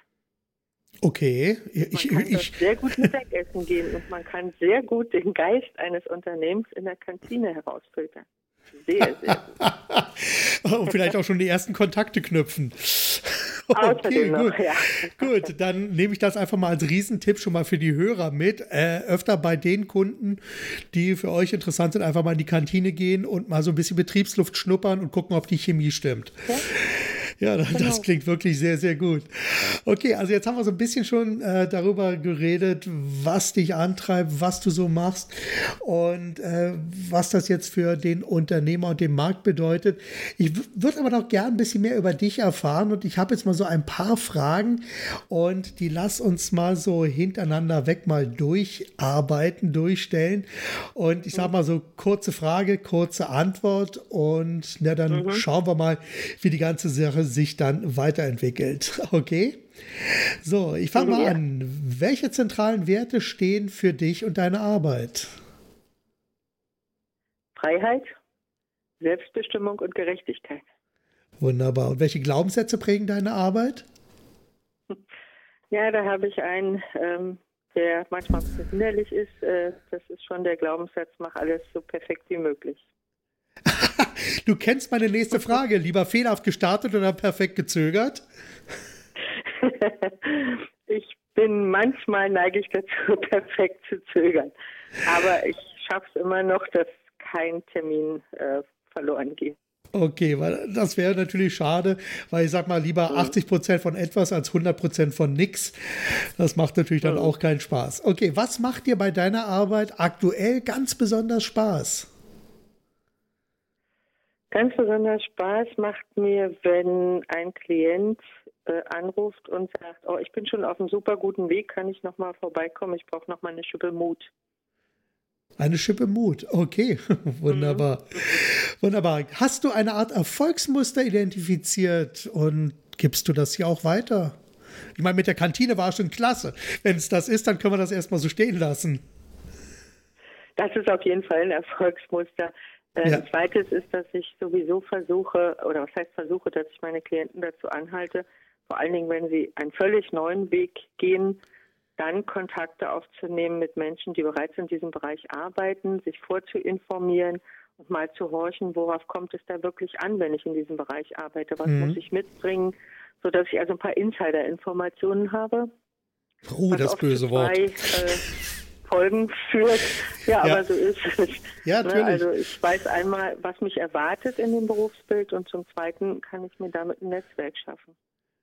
Okay. Ich, man kann ich, sehr gut Mittagessen gehen und man kann sehr gut den Geist eines Unternehmens in der Kantine herausfiltern. Sehr, sehr gut. <laughs> und vielleicht auch schon die ersten Kontakte knüpfen. Okay, gut. Ja. Gut, dann nehme ich das einfach mal als Riesentipp schon mal für die Hörer mit. Äh, öfter bei den Kunden, die für euch interessant sind, einfach mal in die Kantine gehen und mal so ein bisschen Betriebsluft schnuppern und gucken, ob die Chemie stimmt. Ja. Ja, <laughs> das genau. klingt wirklich sehr, sehr gut. Okay, also jetzt haben wir so ein bisschen schon äh, darüber geredet, was dich antreibt, was du so machst und äh, was das jetzt für den Unternehmer und den Markt bedeutet. Ich würde aber noch gern ein bisschen mehr über dich erfahren und ich habe jetzt mal so ein paar Fragen und die lass uns mal so hintereinander weg mal durcharbeiten, durchstellen. Und ich sage mal so kurze Frage, kurze Antwort und na, dann mhm. schauen wir mal, wie die ganze Sache sich dann weiterentwickelt. <laughs> Okay? So, ich fange mal an. Welche zentralen Werte stehen für dich und deine Arbeit? Freiheit, Selbstbestimmung und Gerechtigkeit. Wunderbar. Und welche Glaubenssätze prägen deine Arbeit? <laughs> Ja, da habe ich einen, ähm, der manchmal ein bisschen hinderlich ist. Äh, das ist schon der Glaubenssatz, mach alles so perfekt wie möglich. <laughs> du kennst meine nächste Frage. Lieber fehlerhaft gestartet oder perfekt gezögert? <laughs> ich bin manchmal neige ich dazu, <laughs> perfekt zu zögern. Aber ich schaffe es immer noch, dass kein Termin äh, verloren geht. Okay, weil das wäre natürlich schade, weil ich sag mal lieber 80 mhm. Prozent von etwas als 100 Prozent von nichts. Das macht natürlich dann mhm. auch keinen Spaß. Okay, was macht dir bei deiner Arbeit aktuell ganz besonders Spaß? Ganz besonders Spaß macht mir, wenn ein Klient äh, anruft und sagt, oh, ich bin schon auf einem super guten Weg, kann ich noch mal vorbeikommen? Ich brauche noch mal eine Schippe Mut. Eine Schippe Mut, okay, <laughs> wunderbar. Mhm. Wunderbar. Hast du eine Art Erfolgsmuster identifiziert und gibst du das hier auch weiter? Ich meine, mit der Kantine war schon klasse. Wenn es das ist, dann können wir das erstmal so stehen lassen. Das ist auf jeden Fall ein Erfolgsmuster. Äh, ja. Zweites ist, dass ich sowieso versuche, oder was heißt versuche, dass ich meine Klienten dazu anhalte, vor allen Dingen, wenn sie einen völlig neuen Weg gehen, dann Kontakte aufzunehmen mit Menschen, die bereits in diesem Bereich arbeiten, sich vorzuinformieren und mal zu horchen, worauf kommt es da wirklich an, wenn ich in diesem Bereich arbeite, was mhm. muss ich mitbringen, sodass ich also ein paar Insider-Informationen habe. Oh, das böse Wort. Zwei, äh, Folgen führt. Ja, ja, aber so ist es. Ja, ne, natürlich. Also ich weiß einmal, was mich erwartet in dem Berufsbild und zum Zweiten kann ich mir damit ein Netzwerk schaffen.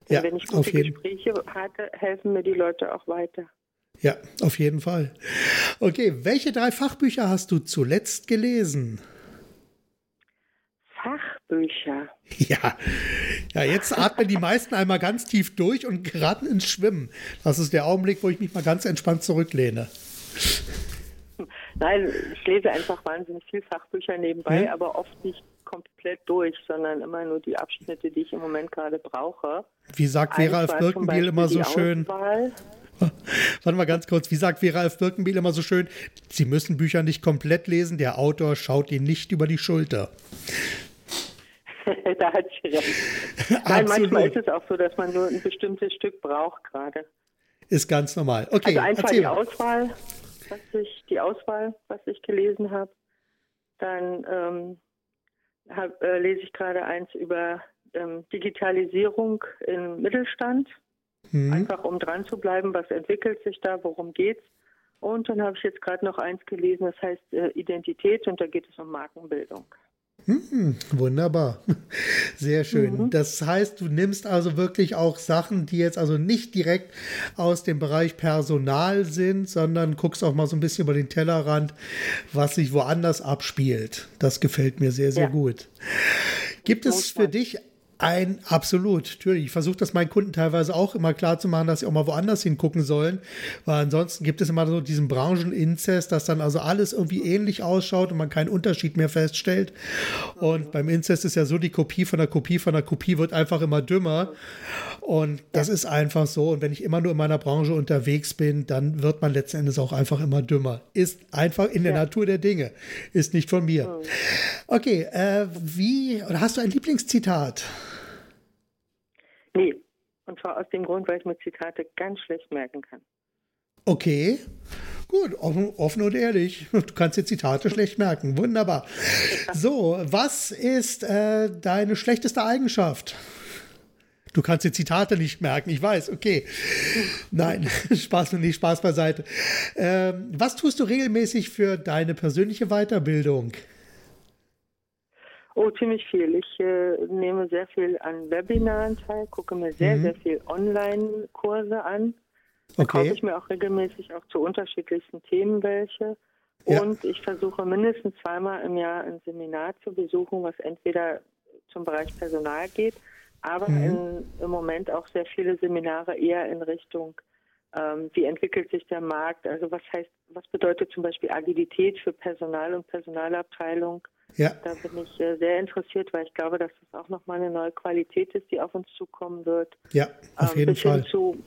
Ja, wenn ich gute Gespräche hatte, helfen mir die Leute auch weiter. Ja, auf jeden Fall. Okay, welche drei Fachbücher hast du zuletzt gelesen? Fachbücher. <laughs> Ja, ja jetzt atmen die meisten einmal ganz tief durch und geraten ins Schwimmen. Das ist der Augenblick, wo ich mich mal ganz entspannt zurücklehne. <laughs> Nein, ich lese einfach wahnsinnig viel Fachbücher nebenbei, ja. aber oft nicht komplett durch, sondern immer nur die Abschnitte, die ich im Moment gerade brauche. Wie sagt Vera Alf Birkenbiel immer so schön? Auswahl. <laughs> Warte mal ganz kurz, wie sagt Vera Alf Birkenbiel immer so schön? Sie müssen Bücher nicht komplett lesen, der Autor schaut ihnen nicht über die Schulter. <laughs> da hat sie recht. Nein, manchmal ist es auch so, dass man nur ein bestimmtes Stück braucht gerade. Ist ganz normal. Okay, also einfach die Auswahl, was ich, die Auswahl, was ich gelesen habe. Dann ähm, hab, äh, lese ich gerade eins über ähm, Digitalisierung im Mittelstand. Mhm. Einfach um dran zu bleiben, was entwickelt sich da, worum geht's. Und dann habe ich jetzt gerade noch eins gelesen, das heißt äh, Identität und da geht es um Markenbildung. Hm, wunderbar. <laughs> Sehr schön. Mhm. Das heißt, du nimmst also wirklich auch Sachen, die jetzt also nicht direkt aus dem Bereich Personal sind, sondern guckst auch mal so ein bisschen über den Tellerrand, was sich woanders abspielt. Das gefällt mir sehr, sehr ja. gut. Gibt es für dich ein, absolut, natürlich. Ich versuche das meinen Kunden teilweise auch immer klar zu machen, dass sie auch mal woanders hingucken sollen, weil ansonsten gibt es immer so diesen Brancheninzest, dass dann also alles irgendwie ähnlich ausschaut und man keinen Unterschied mehr feststellt. Und beim Inzest ist ja so, die Kopie von der Kopie von der Kopie wird einfach immer dümmer. Und das ist einfach so. Und wenn ich immer nur in meiner Branche unterwegs bin, dann wird man letzten Endes auch einfach immer dümmer. Ist einfach in der ja. Natur der Dinge. Ist nicht von mir. Mhm. Okay, äh, wie, oder hast du ein Lieblingszitat? Nee. Und zwar aus dem Grund, weil ich mir Zitate ganz schlecht merken kann. Okay. Gut, offen, offen, und ehrlich. <laughs> Du kannst dir Zitate schlecht merken. Wunderbar. So, was ist äh, deine schlechteste Eigenschaft? Du kannst dir Zitate nicht merken, ich weiß, okay. Nein, <laughs> Spaß und nicht Spaß beiseite. Ähm, was tust du regelmäßig für deine persönliche Weiterbildung? Oh, ziemlich viel. Ich äh, nehme sehr viel an Webinaren teil, gucke mir sehr, mhm. sehr viel Online-Kurse an. Da okay. kaufe ich mir auch regelmäßig auch zu unterschiedlichsten Themen welche. Ja. Und ich versuche mindestens zweimal im Jahr ein Seminar zu besuchen, was entweder zum Bereich Personal geht, aber mhm. in, im Moment auch sehr viele Seminare eher in Richtung, ähm, wie entwickelt sich der Markt, also was heißt, was bedeutet zum Beispiel Agilität für Personal und Personalabteilung, ja. Da bin ich äh, sehr interessiert, weil ich glaube, dass das auch nochmal eine neue Qualität ist, die auf uns zukommen wird. Ja, auf ähm, jeden bis Fall. Hin zu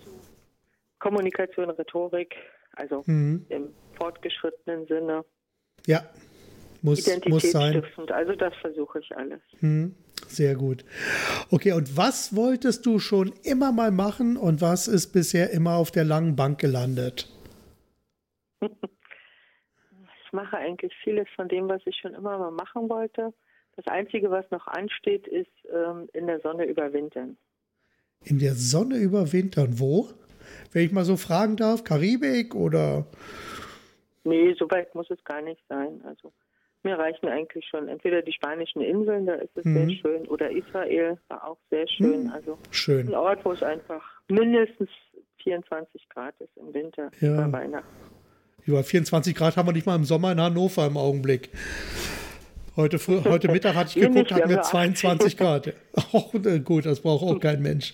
Kommunikation, Rhetorik, also mhm. im fortgeschrittenen Sinne. Ja, muss, muss sein. Also das versuche ich alles. Hm, sehr gut. Okay, und was wolltest du schon immer mal machen und was ist bisher immer auf der langen Bank gelandet? <laughs> ich mache eigentlich vieles von dem, was ich schon immer mal machen wollte. Das Einzige, was noch ansteht, ist ähm, in der Sonne überwintern. In der Sonne überwintern? Wo? Wenn ich mal so fragen darf, Karibik oder? Nee, so weit muss es gar nicht sein. Also mir reichen eigentlich schon entweder die spanischen Inseln, da ist es mhm. sehr schön, oder Israel war auch sehr schön. Mhm. Also schön. ein Ort, wo es einfach mindestens 24 Grad ist im Winter ja. bei Weihnachten. Über 24 Grad haben wir nicht mal im Sommer in Hannover im Augenblick. Heute, früh, heute Mittag hatte ich <laughs> geguckt, hatten wir 22 Grad. <laughs> Oh, gut, das braucht auch kein Mensch.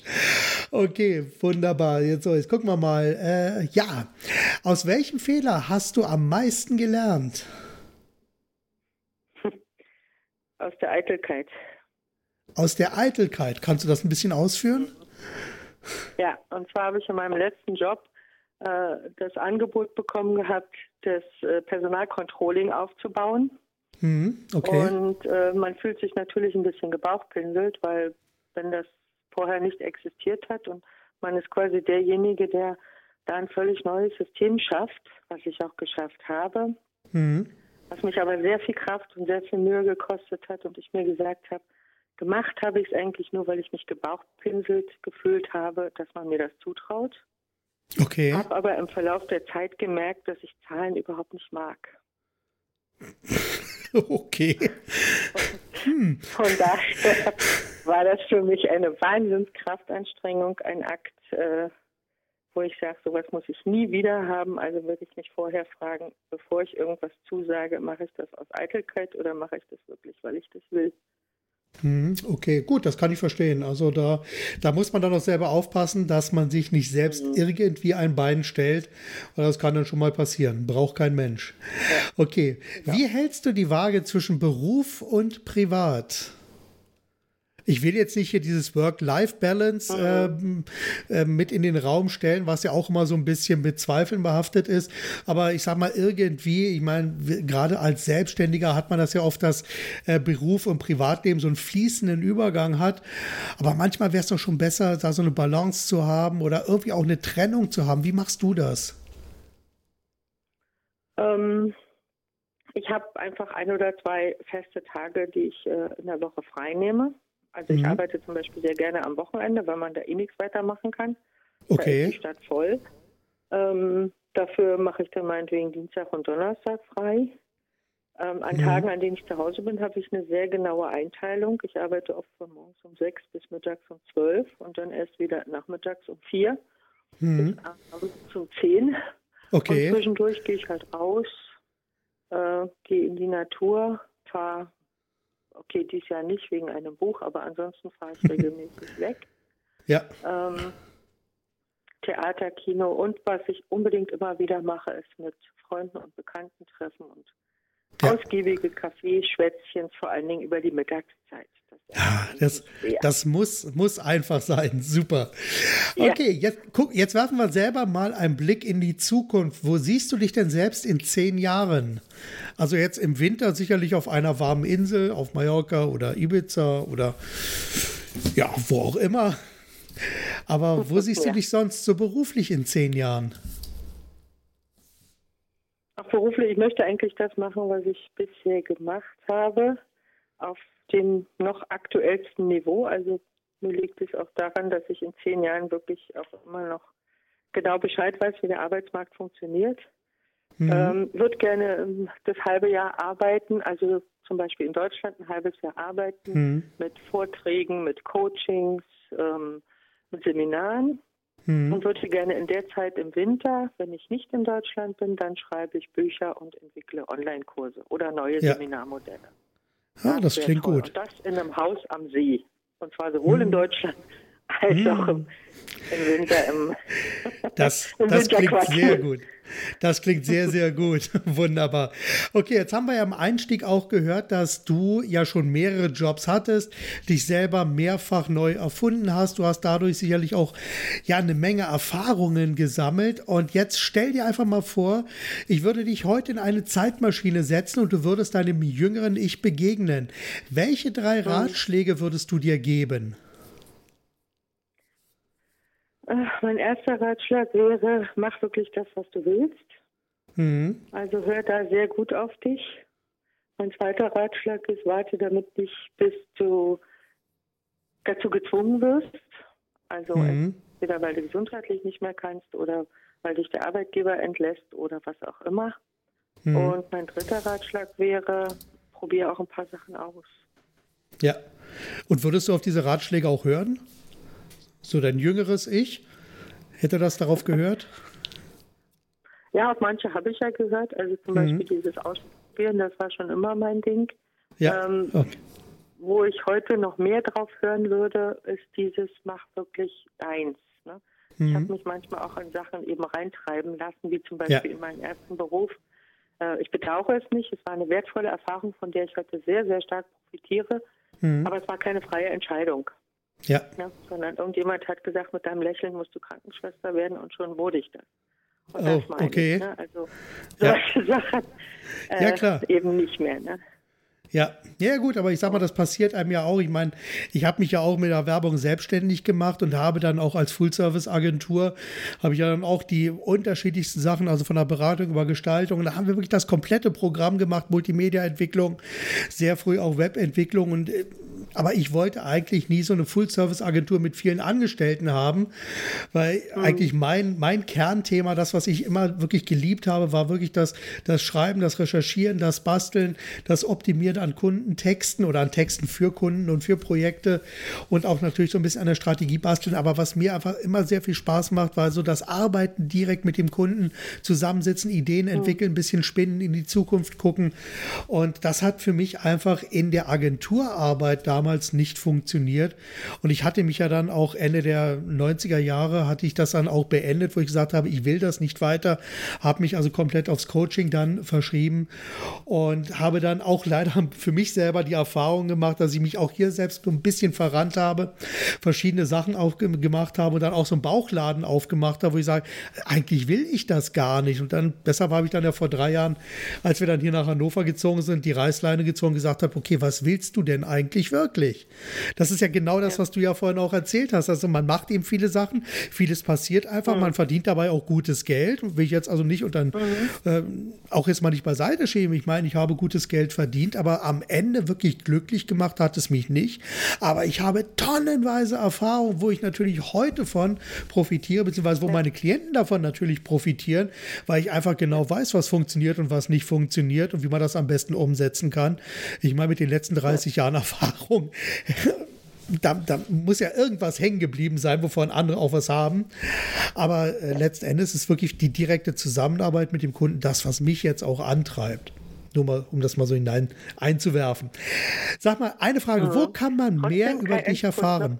Okay, wunderbar. Jetzt, so, jetzt gucken wir mal. Äh, ja, aus welchem Fehler hast du am meisten gelernt? <laughs> Aus der Eitelkeit. Aus der Eitelkeit. Kannst du das ein bisschen ausführen? Ja, und zwar habe ich in meinem letzten Job das Angebot bekommen gehabt, das äh, Personalcontrolling aufzubauen. Mhm, okay. Und äh, man fühlt sich natürlich ein bisschen gebauchpinselt, weil wenn das vorher nicht existiert hat und man ist quasi derjenige, der da ein völlig neues System schafft, was ich auch geschafft habe, mhm. was mich aber sehr viel Kraft und sehr viel Mühe gekostet hat und ich mir gesagt habe, gemacht habe ich es eigentlich nur, weil ich mich gebauchpinselt gefühlt habe, dass man mir das zutraut. Okay. Habe aber im Verlauf der Zeit gemerkt, dass ich Zahlen überhaupt nicht mag. <laughs> Okay. Hm. Von daher war das für mich eine Wahnsinnskraftanstrengung, ein Akt, äh, wo ich sage, sowas muss ich nie wieder haben. Also würde ich mich vorher fragen, bevor ich irgendwas zusage, mache ich das aus Eitelkeit oder mache ich das wirklich, weil ich das will. Hm, okay, gut, das kann ich verstehen. Also da, da muss man dann auch selber aufpassen, dass man sich nicht selbst mhm. irgendwie ein Bein stellt. Und das kann dann schon mal passieren. Braucht kein Mensch. Okay, wie hältst du die Waage zwischen Beruf und Privat? Ich will jetzt nicht hier dieses Work-Life-Balance mhm. äh, äh, mit in den Raum stellen, was ja auch immer so ein bisschen mit Zweifeln behaftet ist. Aber ich sag mal, irgendwie, ich meine, gerade als Selbstständiger hat man das ja oft, dass äh, Beruf und Privatleben so einen fließenden Übergang hat. Aber manchmal wäre es doch schon besser, da so eine Balance zu haben oder irgendwie auch eine Trennung zu haben. Wie machst du das? Ähm, ich habe einfach ein oder zwei feste Tage, die ich äh, in der Woche frei Also ich mhm. arbeite zum Beispiel sehr gerne am Wochenende, weil man da eh nichts weitermachen kann. Okay. Da ist die Stadt voll. Ähm, dafür mache ich dann meinetwegen Dienstag und Donnerstag frei. Ähm, an mhm. Tagen, an denen ich zu Hause bin, habe ich eine sehr genaue Einteilung. Ich arbeite oft von morgens um sechs bis mittags um zwölf und dann erst wieder nachmittags um vier mhm. bis abends um zehn. Okay. Und zwischendurch gehe ich halt raus, äh, gehe in die Natur, fahre okay, dies Jahr nicht wegen einem Buch, aber ansonsten fahre ich <laughs> regelmäßig weg. Ja. Ähm, Theater, Kino und was ich unbedingt immer wieder mache, ist mit Freunden und Bekannten treffen und ja. ausgiebige Kaffeeschwätzchen, vor allen Dingen über die Mittagszeit. Das ja, das, muss, muss einfach sein. Super. Okay, ja. jetzt, guck, jetzt werfen wir selber mal einen Blick in die Zukunft. Wo siehst du dich denn selbst in zehn Jahren? Also jetzt im Winter sicherlich auf einer warmen Insel, auf Mallorca oder Ibiza oder ja, wo auch immer. Aber wo <laughs> siehst ja. du dich sonst so beruflich in zehn Jahren? Ach, beruflich, ich möchte eigentlich das machen, was ich bisher gemacht habe, auf dem noch aktuellsten Niveau. Also mir liegt es auch daran, dass ich in zehn Jahren wirklich auch immer noch genau Bescheid weiß, wie der Arbeitsmarkt funktioniert. Mhm. Ähm, würde gerne ähm, das halbe Jahr arbeiten, also zum Beispiel in Deutschland ein halbes Jahr arbeiten mhm. mit Vorträgen, mit Coachings, ähm, mit Seminaren mhm. und würde gerne in der Zeit im Winter, wenn ich nicht in Deutschland bin, dann schreibe ich Bücher und entwickle Online-Kurse oder neue ja. Seminarmodelle. Ja, das, das klingt toll. gut. Und das in einem Haus am See. Und zwar sowohl mhm. in Deutschland als hm. auch im, im Winter. Im, das, <laughs> das klingt sehr gut. Das klingt sehr, sehr gut. <laughs> Wunderbar. Okay, jetzt haben wir ja im Einstieg auch gehört, dass du ja schon mehrere Jobs hattest, dich selber mehrfach neu erfunden hast. Du hast dadurch sicherlich auch ja eine Menge Erfahrungen gesammelt. Und jetzt stell dir einfach mal vor, ich würde dich heute in eine Zeitmaschine setzen und du würdest deinem jüngeren Ich begegnen. Welche drei hm. Ratschläge würdest du dir geben? Mein erster Ratschlag wäre, mach wirklich das, was du willst. Mhm. Also hör da sehr gut auf dich. Mein zweiter Ratschlag ist, warte damit nicht, bis du dazu gezwungen wirst. Also mhm. entweder weil du gesundheitlich nicht mehr kannst oder weil dich der Arbeitgeber entlässt oder was auch immer. Mhm. Und mein dritter Ratschlag wäre, probier auch ein paar Sachen aus. Ja. Und würdest du auf diese Ratschläge auch hören? So dein jüngeres Ich, hätte das darauf gehört? Ja, auf manche habe ich ja gehört. Also zum mhm. Beispiel dieses Ausprobieren, das war schon immer mein Ding. Ja. Ähm, okay. Wo ich heute noch mehr drauf hören würde, ist dieses Mach wirklich deins. Ne? Mhm. Ich habe mich manchmal auch in Sachen eben reintreiben lassen, wie zum Beispiel ja. in meinem ersten Beruf. Äh, ich bedauere es nicht. Es war eine wertvolle Erfahrung, von der ich heute sehr, sehr stark profitiere. Mhm. Aber es war keine freie Entscheidung. Ja. ja. Sondern irgendjemand hat gesagt, mit deinem Lächeln musst du Krankenschwester werden und schon wurde ich das. Und oh, das okay. Ich, ne? Also solche ja. <laughs> Sachen äh, ja, klar. eben nicht mehr. Ne? Ja, ja gut, aber ich sag mal, das passiert einem ja auch. Ich meine, ich habe mich ja auch mit der Werbung selbstständig gemacht und habe dann auch als Full-Service-Agentur, habe ich ja dann auch die unterschiedlichsten Sachen, also von der Beratung über Gestaltung, und da haben wir wirklich das komplette Programm gemacht, Multimedia-Entwicklung, sehr früh auch Webentwicklung und äh, aber ich wollte eigentlich nie so eine Full-Service-Agentur mit vielen Angestellten haben, weil mhm. eigentlich mein, mein Kernthema, das, was ich immer wirklich geliebt habe, war wirklich das, das Schreiben, das Recherchieren, das Basteln, das Optimieren an Kundentexten oder an Texten für Kunden und für Projekte und auch natürlich so ein bisschen an der Strategie basteln. Aber was mir einfach immer sehr viel Spaß macht, war so das Arbeiten direkt mit dem Kunden, zusammensitzen, Ideen mhm. entwickeln, ein bisschen spinnen, in die Zukunft gucken. Und das hat für mich einfach in der Agenturarbeit damals damals nicht funktioniert. Und ich hatte mich ja dann auch Ende der 90er Jahre, hatte ich das dann auch beendet, wo ich gesagt habe, ich will das nicht weiter, habe mich also komplett aufs Coaching dann verschrieben und habe dann auch leider <laughs> für mich selber die Erfahrung gemacht, dass ich mich auch hier selbst so ein bisschen verrannt habe, verschiedene Sachen aufgemacht habe und dann auch so einen Bauchladen aufgemacht habe, wo ich sage, eigentlich will ich das gar nicht. Und dann, deshalb habe ich dann ja vor drei Jahren, als wir dann hier nach Hannover gezogen sind, die Reißleine gezogen, gesagt habe, okay, was willst du denn eigentlich wirklich? Wirklich. Das ist ja genau das, was du ja vorhin auch erzählt hast. Also man macht eben viele Sachen, vieles passiert einfach, mhm. man verdient dabei auch gutes Geld. Will ich jetzt also nicht und dann mhm. äh, auch jetzt mal nicht beiseite schieben. Ich meine, ich habe gutes Geld verdient, aber am Ende wirklich glücklich gemacht hat es mich nicht. Aber ich habe tonnenweise Erfahrung, wo ich natürlich heute von profitiere, beziehungsweise wo meine Klienten davon natürlich profitieren, weil ich einfach genau weiß, was funktioniert und was nicht funktioniert und wie man das am besten umsetzen kann. Ich meine, mit den letzten 30 Jahren <laughs> Erfahrung <laughs> da, da, muss ja irgendwas hängen geblieben sein, wovon andere auch was haben. Aber äh, letzten Endes ist wirklich die direkte Zusammenarbeit mit dem Kunden das, was mich jetzt auch antreibt. Nur mal, um das mal so hinein einzuwerfen. Sag mal, eine Frage, mhm. wo kann man trotzdem mehr über dich erfahren?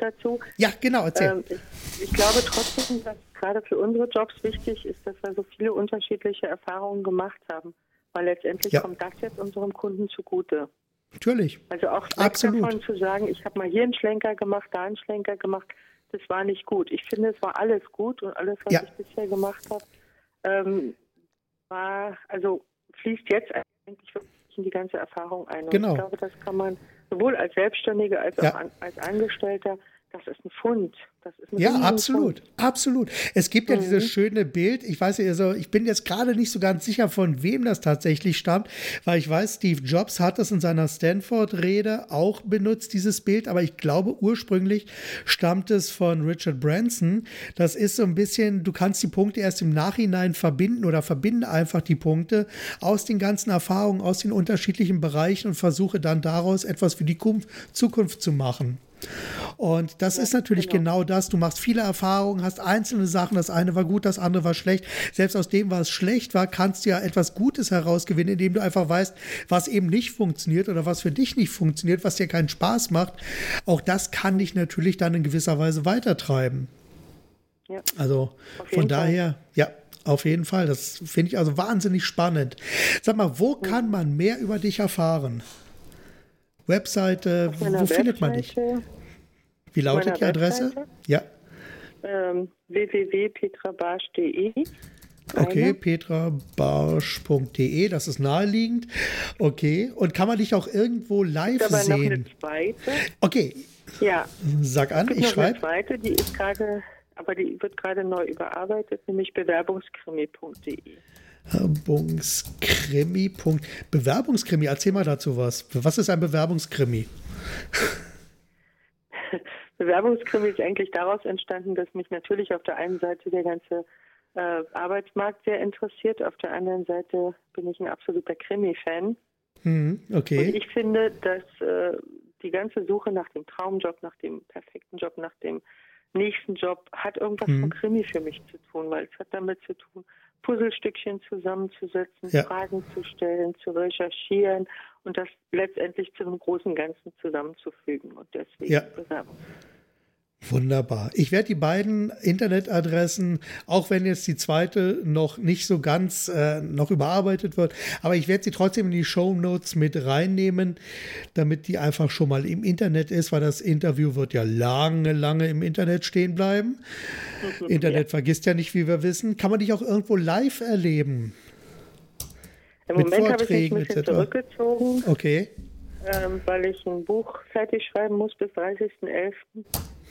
Ja, genau, erzähl. Ähm, ich, ich, glaube trotzdem, dass gerade für unsere Jobs wichtig ist, dass wir so viele unterschiedliche Erfahrungen gemacht haben. Weil letztendlich ja. kommt das jetzt unserem Kunden zugute. Natürlich. Also auch Absolut. davon zu sagen, ich habe mal hier einen Schlenker gemacht, da einen Schlenker gemacht, das war nicht gut. Ich finde, es war alles gut und alles, was ja. ich bisher gemacht habe, ähm, war, also fließt jetzt eigentlich wirklich in die ganze Erfahrung ein. Und genau. ich glaube, das kann man sowohl als Selbstständige als ja. auch an, als Angestellter das ist ein Fund. Ein ja, absolut, Fund. absolut. Es gibt ja mhm. dieses schöne Bild. Ich weiß ja, also ich bin jetzt gerade nicht so ganz sicher, von wem das tatsächlich stammt, weil ich weiß, Steve Jobs hat das in seiner Stanford-Rede auch benutzt, dieses Bild, aber ich glaube, ursprünglich stammt es von Richard Branson. Das ist so ein bisschen, du kannst die Punkte erst im Nachhinein verbinden oder verbinde einfach die Punkte aus den ganzen Erfahrungen, aus den unterschiedlichen Bereichen und versuche dann daraus etwas für die Zukunft zu machen. Und das ja, ist natürlich genau. genau. das. Du machst viele Erfahrungen, hast einzelne Sachen. Das eine war gut, das andere war schlecht. Selbst aus dem, was schlecht war, kannst du ja etwas Gutes herausgewinnen, indem du einfach weißt, was eben nicht funktioniert oder was für dich nicht funktioniert, was dir keinen Spaß macht. Auch das kann dich natürlich dann in gewisser Weise weitertreiben. Ja. Also von daher, Fall. ja, auf jeden Fall. Das finde ich also wahnsinnig spannend. Sag mal, wo kann man mehr über dich erfahren? Webseite, wo Webseite, findet man dich? Wie lautet die Adresse? Webseite? Ja. Ähm, www.petrabarsch.de. Okay, petrabarsch.de, das ist naheliegend. Okay, und kann man dich auch irgendwo live aber sehen? Noch eine zweite. Okay. Ja. Sag an, ich schreibe. Zweite, die ist gerade, aber die wird gerade neu überarbeitet, nämlich bewerbungskrimi.de. Bewerbungskrimi. Bewerbungskrimi, erzähl mal dazu was. Was ist ein Bewerbungskrimi? <laughs> Bewerbungskrimi ist eigentlich daraus entstanden, dass mich natürlich auf der einen Seite der ganze äh, Arbeitsmarkt sehr interessiert, auf der anderen Seite bin ich ein absoluter Krimi-Fan. Hm, okay. Und ich finde, dass äh, die ganze Suche nach dem Traumjob, nach dem perfekten Job, nach dem nächsten Job hat irgendwas hm. von Krimi für mich zu tun, weil es hat damit zu tun, Puzzlestückchen zusammenzusetzen, ja. Fragen zu stellen, zu recherchieren und das letztendlich zu einem großen Ganzen zusammenzufügen. Und deswegen ja. Wunderbar. Ich werde die beiden Internetadressen, auch wenn jetzt die zweite noch nicht so ganz äh, noch überarbeitet wird, aber ich werde sie trotzdem in die Show Notes mit reinnehmen, damit die einfach schon mal im Internet ist, weil das Interview wird ja lange, lange im Internet stehen bleiben. Mhm, <laughs> Internet vergisst ja nicht, wie wir wissen. Kann man dich auch irgendwo live erleben? Im mit Moment habe ich mich ein bisschen zurückgezogen. Okay. Ähm, weil ich ein Buch fertig schreiben muss bis 30.11.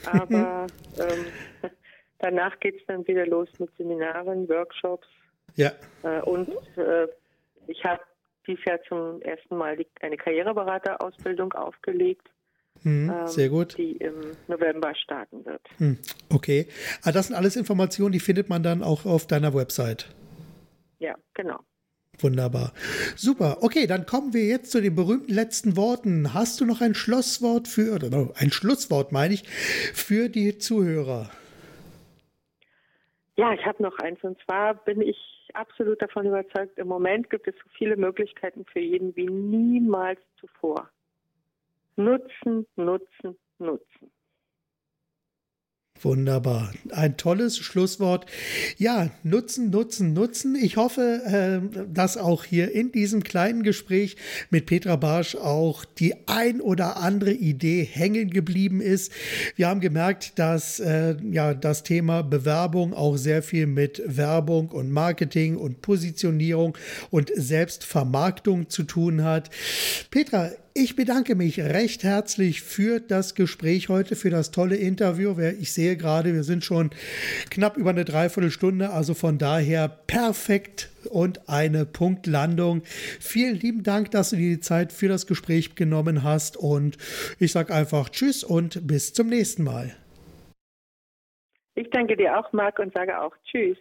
Aber <laughs> ähm, <laughs> danach geht es dann wieder los mit Seminaren, Workshops. Ja. Äh, und äh, ich habe dieses Jahr zum ersten Mal die, eine Karriereberaterausbildung aufgelegt. Hm, ähm, sehr gut. Die im November starten wird. Hm, okay. Aber ah, das sind alles Informationen, die findet man dann auch auf deiner Website. Ja, genau. Wunderbar. Super. Okay, dann kommen wir jetzt zu den berühmten letzten Worten. Hast du noch ein Schlusswort für, oder ein Schlusswort meine ich, für die Zuhörer? Ja, ich habe noch eins. Und zwar bin ich absolut davon überzeugt, im Moment gibt es so viele Möglichkeiten für jeden wie niemals zuvor. Nutzen, nutzen, nutzen. Wunderbar. Ein tolles Schlusswort. Ja, nutzen, nutzen, nutzen. Ich hoffe, äh, dass auch hier in diesem kleinen Gespräch mit Petra Barsch auch die ein oder andere Idee hängen geblieben ist. Wir haben gemerkt, dass äh, ja das Thema Bewerbung auch sehr viel mit Werbung und Marketing und Positionierung und Selbstvermarktung zu tun hat. Petra, ich bedanke mich recht herzlich für das Gespräch heute, für das tolle Interview. Ich sehe gerade, wir sind schon knapp über eine Dreiviertelstunde, also von daher perfekt und eine Punktlandung. Vielen lieben Dank, dass du dir die Zeit für das Gespräch genommen hast und ich sage einfach Tschüss und bis zum nächsten Mal. Ich danke dir auch, Marc, und sage auch Tschüss.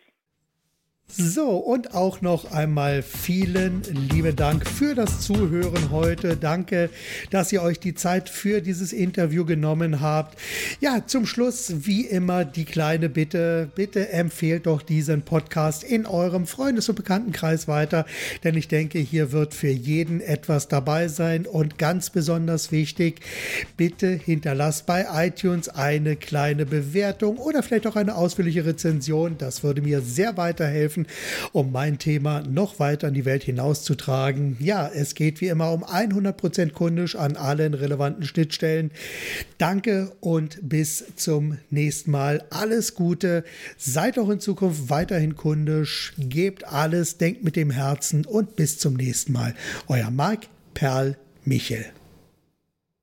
So, und auch noch einmal vielen lieben Dank für das Zuhören heute. Danke, dass ihr euch die Zeit für dieses Interview genommen habt. Ja, zum Schluss, wie immer, die kleine Bitte. Bitte empfehlt doch diesen Podcast in eurem Freundes- und Bekanntenkreis weiter, denn ich denke, hier wird für jeden etwas dabei sein. Und ganz besonders wichtig, bitte hinterlasst bei iTunes eine kleine Bewertung oder vielleicht auch eine ausführliche Rezension. Das würde mir sehr weiterhelfen helfen, um mein Thema noch weiter in die Welt hinauszutragen. Ja, es geht wie immer um 100% kundisch an allen relevanten Schnittstellen. Danke und bis zum nächsten Mal. Alles Gute. Seid auch in Zukunft weiterhin kundisch. Gebt alles, denkt mit dem Herzen und bis zum nächsten Mal. Euer Marc Perl Michel.